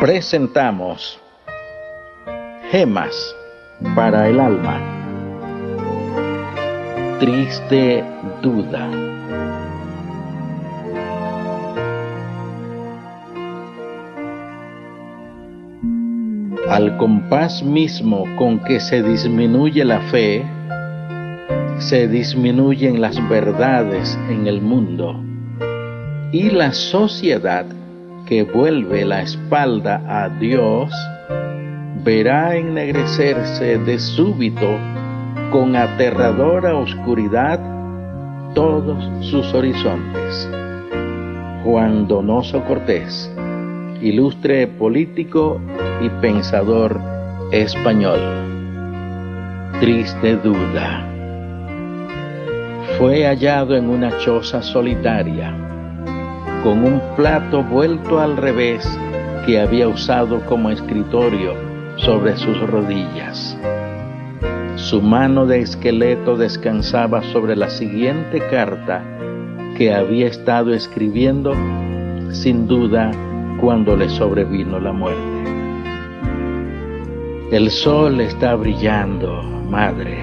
presentamos Gemas para el alma. Triste duda. Al compás mismo con que se disminuye la fe, se disminuyen las verdades en el mundo y la sociedad que vuelve la espalda a Dios verá ennegrecerse de súbito con aterradora oscuridad todos sus horizontes. Juan Donoso Cortés, ilustre político y pensador español. Triste duda. Fue hallado en una choza solitaria con un plato vuelto al revés que había usado como escritorio sobre sus rodillas. Su mano de esqueleto descansaba sobre la siguiente carta que había estado escribiendo sin duda cuando le sobrevino la muerte. El sol está brillando, madre,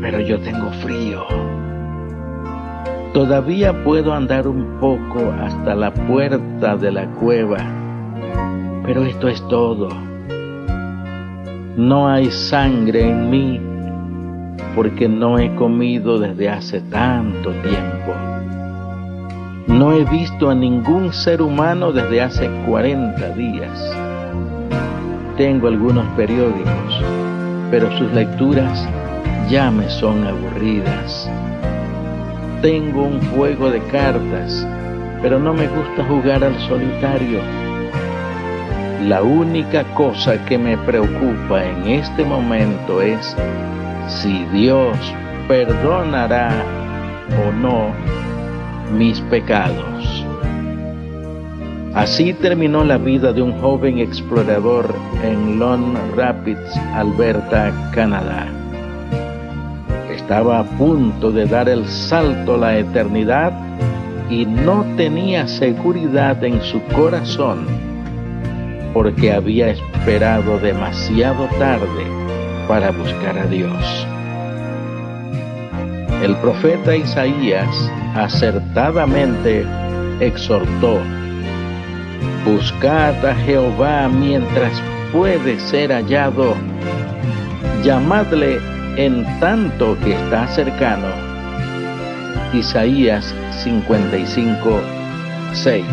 pero yo tengo frío. Todavía puedo andar un poco hasta la puerta de la cueva, pero esto es todo. No hay sangre en mí porque no he comido desde hace tanto tiempo. No he visto a ningún ser humano desde hace 40 días. Tengo algunos periódicos, pero sus lecturas ya me son aburridas. Tengo un juego de cartas, pero no me gusta jugar al solitario. La única cosa que me preocupa en este momento es si Dios perdonará o no mis pecados. Así terminó la vida de un joven explorador en Lone Rapids, Alberta, Canadá estaba a punto de dar el salto a la eternidad y no tenía seguridad en su corazón porque había esperado demasiado tarde para buscar a Dios. El profeta Isaías acertadamente exhortó, Buscad a Jehová mientras puede ser hallado, llamadle en tanto que está cercano. Isaías 55, 6.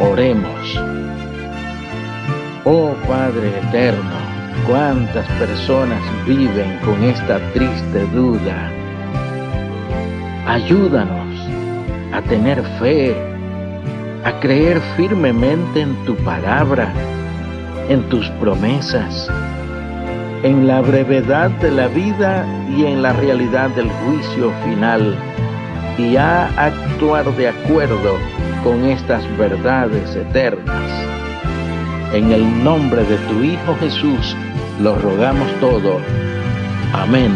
Oremos. Oh Padre eterno, cuántas personas viven con esta triste duda. Ayúdanos a tener fe, a creer firmemente en tu palabra, en tus promesas en la brevedad de la vida y en la realidad del juicio final y a actuar de acuerdo con estas verdades eternas. En el nombre de tu Hijo Jesús lo rogamos todo. Amén.